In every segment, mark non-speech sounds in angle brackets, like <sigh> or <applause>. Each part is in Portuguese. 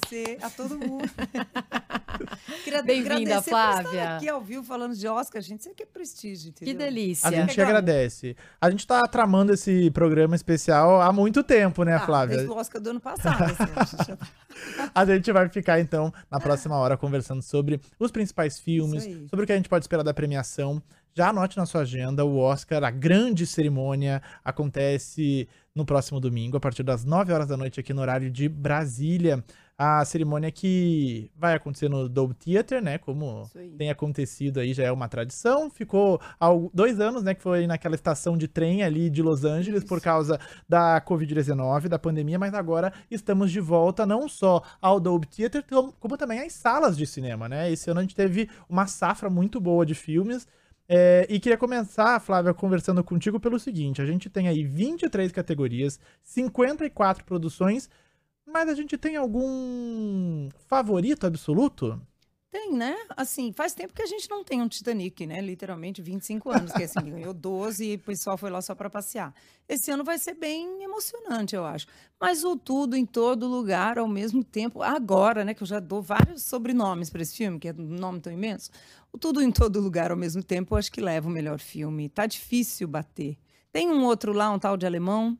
Agradecer a todo mundo. <laughs> Queria Bem-vinda, agradecer por Flávia. estar aqui ao vivo falando de Oscar, gente. Isso aqui é prestígio, Que entendeu? delícia. A gente que Legal. agradece. A gente tá tramando esse programa especial há muito tempo, né, Ah, Flávia? Desde o Oscar do ano passado. assim, a gente tá- <laughs> A gente vai ficar, então, na próxima hora conversando sobre os principais filmes, sobre o que a gente pode esperar da premiação. Já anote na sua agenda o Oscar, a grande cerimônia acontece no próximo domingo, a partir das 9 horas da noite, aqui no horário de Brasília. A cerimônia que vai acontecer no Dolby Theater, né? Como Isso tem acontecido aí, já é uma tradição. Ficou há dois anos, né? Que foi naquela estação de trem ali de Los Angeles por causa da Covid-19, da pandemia, mas agora estamos de volta não só ao Dolby Theater, como, como também às salas de cinema, né? Esse ano a gente teve uma safra muito boa de filmes. É, e queria começar, Flávia, conversando contigo pelo seguinte: a gente tem aí 23 categorias, 54 produções, mas a gente tem algum favorito absoluto? Tem, né? Assim, faz tempo que a gente não tem um Titanic, né? Literalmente 25 anos, que assim, <laughs> ganhou 12 e o pessoal foi lá só para passear. Esse ano vai ser bem emocionante, eu acho. Mas o tudo em todo lugar ao mesmo tempo, agora, né, que eu já dou vários sobrenomes para esse filme, que é um nome tão imenso. O tudo em todo lugar ao mesmo tempo, eu acho que leva o melhor filme. Tá difícil bater. Tem um outro lá, um tal de alemão,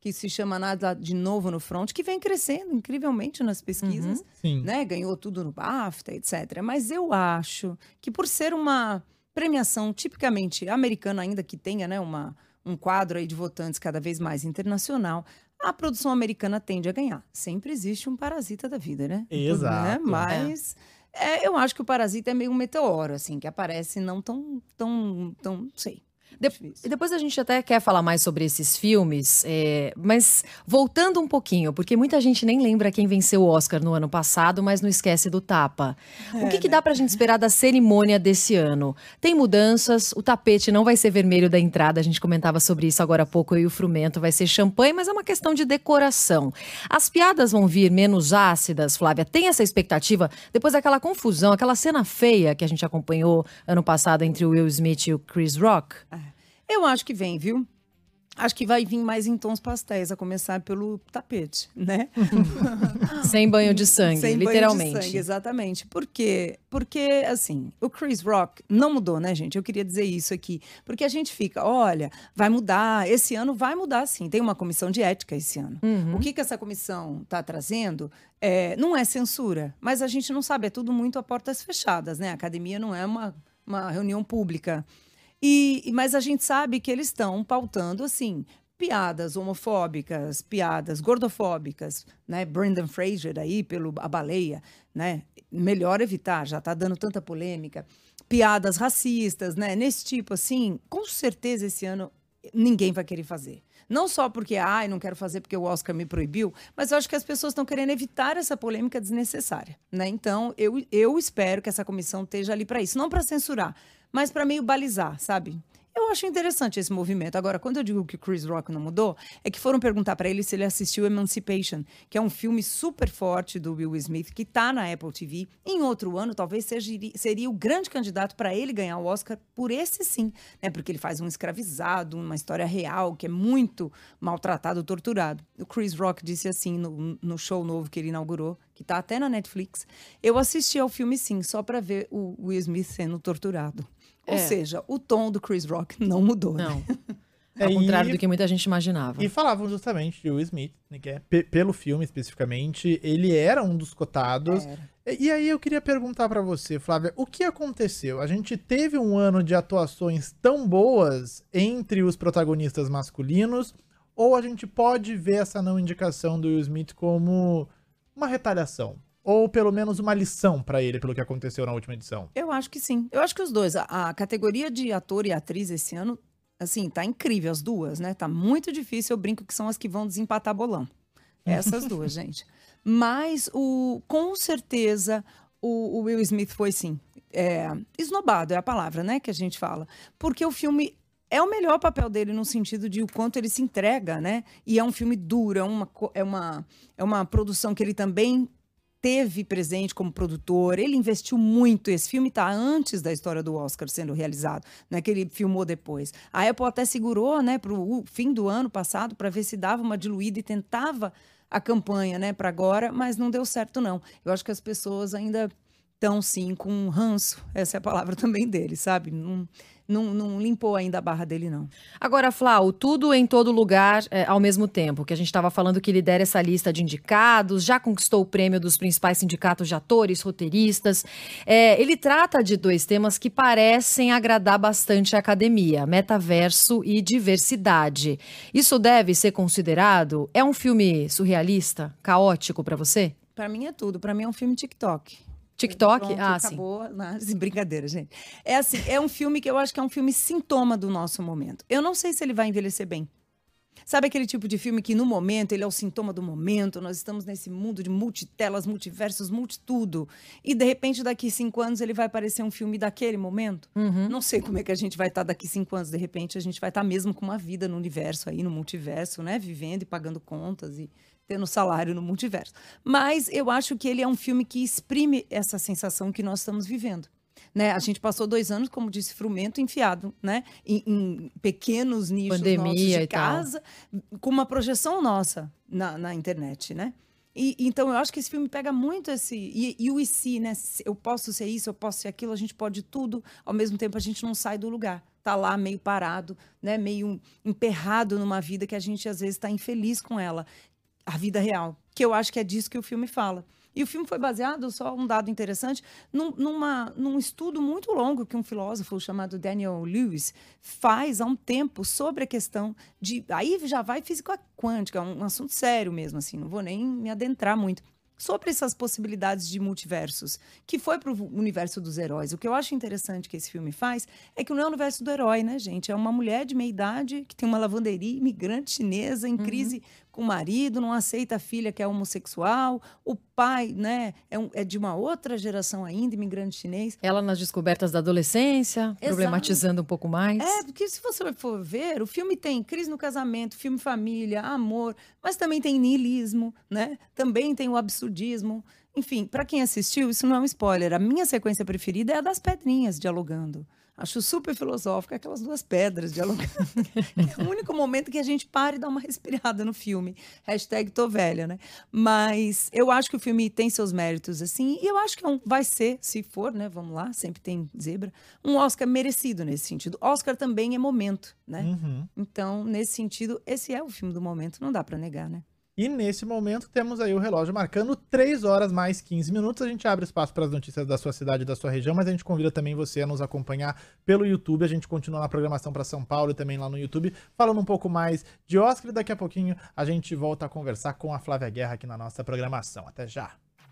que se chama Nada de Novo no Front, que vem crescendo incrivelmente nas pesquisas Sim. né, ganhou tudo no BAFTA, etc. Mas eu acho que por ser uma premiação tipicamente americana, ainda que tenha né, uma, um quadro aí de votantes cada vez mais internacional, a produção americana tende a ganhar. Sempre existe um parasita da vida, né? Em tudo, Exato. né? Mas é, eu acho que o parasita é meio um meteoro, assim, que aparece não tão, tão, tão, não sei. De-. E depois a gente até quer falar mais sobre esses filmes, é, mas voltando um pouquinho, porque muita gente nem lembra quem venceu o Oscar no ano passado, mas não esquece do tapa. o que, que dá pra gente esperar da cerimônia desse ano? Tem mudanças, o tapete não vai ser vermelho da entrada, a gente comentava sobre isso agora há pouco, eu e o Frumento, vai ser champanhe, mas é uma questão de decoração. As piadas vão vir menos ácidas, Flávia, tem essa expectativa? Depois daquela confusão, aquela cena feia que a gente acompanhou ano passado entre o Will Smith e o Chris Rock? Eu acho que vem, viu? Acho que vai vir mais em tons pastéis, a começar pelo tapete, né? <laughs> Sem banho de sangue, Sem banho de literalmente. sangue, exatamente. Por quê? Porque, assim, o Chris Rock não mudou, né, gente? Eu queria dizer isso aqui. Porque a gente fica, olha, vai mudar, esse ano vai mudar sim. Tem uma comissão de ética esse ano. Uhum. O que, que essa comissão está trazendo é, não é censura, mas a gente não sabe, é tudo muito a portas fechadas, né? A academia não é uma, uma reunião pública. E, mas a gente sabe que eles estão pautando, assim, piadas homofóbicas, piadas gordofóbicas, né? Brendan Fraser aí pelo A Baleia, né? Melhor evitar, já tá dando tanta polêmica. Piadas racistas, né? Nesse tipo assim, com certeza esse ano ninguém vai querer fazer. Não só porque, ai, não quero fazer porque o Oscar me proibiu, mas eu acho que as pessoas estão querendo evitar essa polêmica desnecessária, né? Então, eu, eu espero que essa comissão esteja ali para isso, não para censurar, mas para meio balizar, sabe? Eu acho interessante esse movimento. Agora, quando eu digo que Chris Rock não mudou, é que foram perguntar para ele se ele assistiu Emancipation, que é um filme super forte do Will Smith, que tá na Apple TV. Em outro ano, talvez seja, seria o grande candidato para ele ganhar o Oscar por esse sim, né? Porque ele faz um escravizado, uma história real, que é muito maltratado, torturado. O Chris Rock disse assim no, no show novo que ele inaugurou, que tá até na Netflix. Eu assisti ao filme sim, só para ver o Will Smith sendo torturado. Ou É. seja, o tom do Chris Rock <laughs> não mudou. né? Não. É, <laughs> Ao contrário e- do que muita gente imaginava. E falavam justamente de Will Smith, né, que é, pe- pelo filme especificamente, ele era um dos cotados. E, e aí eu queria perguntar pra você, Flávia, o que aconteceu? A gente teve um ano de atuações tão boas entre os protagonistas masculinos, ou a gente pode ver essa não indicação do Will Smith como uma retaliação? Ou pelo menos uma lição pra ele pelo que aconteceu na última edição? Eu acho que sim. Eu acho que os dois. A, a categoria de ator e atriz esse ano, assim, tá incrível, as duas, né? Tá muito difícil. Eu brinco que são as que vão desempatar bolão. <laughs> Essas duas, gente. Mas, o, com certeza, o, o Will Smith foi, sim. É, esnobado é a palavra, né, que a gente fala. Porque o filme é o melhor papel dele no sentido de o quanto ele se entrega, né? E é um filme duro, é uma, é uma, é uma produção que ele também teve presente como produtor, ele investiu muito. Esse filme está antes da história do Oscar sendo realizado, não é que ele filmou depois. A Apple até segurou, né, para o fim do ano passado para ver se dava uma diluída e tentava a campanha, né, para agora, mas não deu certo não. Eu acho que as pessoas ainda estão sim com ranço, essa é a palavra <laughs> também dele, sabe? Não, não, não limpou ainda a barra dele não. Agora, Flau, tudo em todo lugar é, ao mesmo tempo, que a gente estava falando que lidera essa lista de indicados, já conquistou o prêmio dos principais sindicatos de atores, roteiristas. É, ele trata de dois temas que parecem agradar bastante a academia: metaverso e diversidade. Isso deve ser considerado? É um filme surrealista, caótico para você? Para mim é tudo, para mim é um filme TikTok. TikTok? Pronto, ah, sim. acabou. Não, <laughs> brincadeira, gente. É assim, é um filme que eu acho que é um filme sintoma do nosso momento. Eu não sei se ele vai envelhecer bem. Sabe aquele tipo de filme que no momento ele é o sintoma do momento? Nós estamos nesse mundo de multitelas, multiversos, multitudo. E de repente, daqui cinco anos, ele vai parecer um filme daquele momento? Não sei como é que a gente vai estar daqui cinco anos. De repente, a gente vai estar mesmo com uma vida no universo aí, no multiverso, né? Vivendo e pagando contas e tendo salário no multiverso. Mas eu acho que ele é um filme que exprime essa sensação que nós estamos vivendo. Né? A gente passou dois anos, como disse Frumento, enfiado né? em, em pequenos nichos Pandemia de casa, com uma projeção nossa na, na internet, né? E, então eu acho que esse filme pega muito esse. E, e o e se, né? Eu posso ser isso, eu posso ser aquilo, a gente pode tudo, ao mesmo tempo a gente não sai do lugar. Tá lá meio parado, né? Meio emperrado numa vida que a gente às vezes está infeliz com ela. A vida real. Que eu acho que é disso que o filme fala. E o filme foi baseado, só um dado interessante, num, numa, num estudo muito longo que um filósofo chamado Daniel Lewis faz há um tempo sobre a questão de. Aí já vai física quântica, é um assunto sério mesmo, assim, não vou nem me adentrar muito. Sobre essas possibilidades de multiversos, que foi para o universo dos heróis. O que eu acho interessante que esse filme faz é que não é o universo do herói, né, gente? É uma mulher de meia idade que tem uma lavanderia imigrante chinesa em crise com o marido, não aceita a filha que é homossexual, o pai, né, é, um- é de uma outra geração ainda, imigrante chinês. Ela nas descobertas da adolescência, problematizando um pouco mais. É, porque se você for ver, o filme tem crise no casamento, filme família, amor, mas também tem niilismo, né? Também tem o absurdismo. Enfim, para quem assistiu, isso não é um spoiler. A minha sequência preferida é a das pedrinhas dialogando. Acho super filosófico aquelas duas pedras dialogando. <laughs> é o único momento que a gente para e dá uma respirada no filme. Hashtag tô velha, né? Mas eu acho que o filme tem seus méritos, assim, e eu acho que é vai ser, se for, né? Vamos lá, sempre tem zebra, um Oscar merecido nesse sentido. Oscar também é momento, né? Uhum. Então, nesse sentido, esse é o filme do momento, não dá pra negar, né? E nesse momento temos aí o relógio marcando 3 horas mais 15 minutos. A gente abre espaço para as notícias da sua cidade e da sua região, mas a gente convida também você a nos acompanhar pelo YouTube. A gente continua na programação para São Paulo e também lá no YouTube, falando um pouco mais de Oscar. E daqui a pouquinho a gente volta a conversar com a Flávia Guerra aqui na nossa programação. Até já!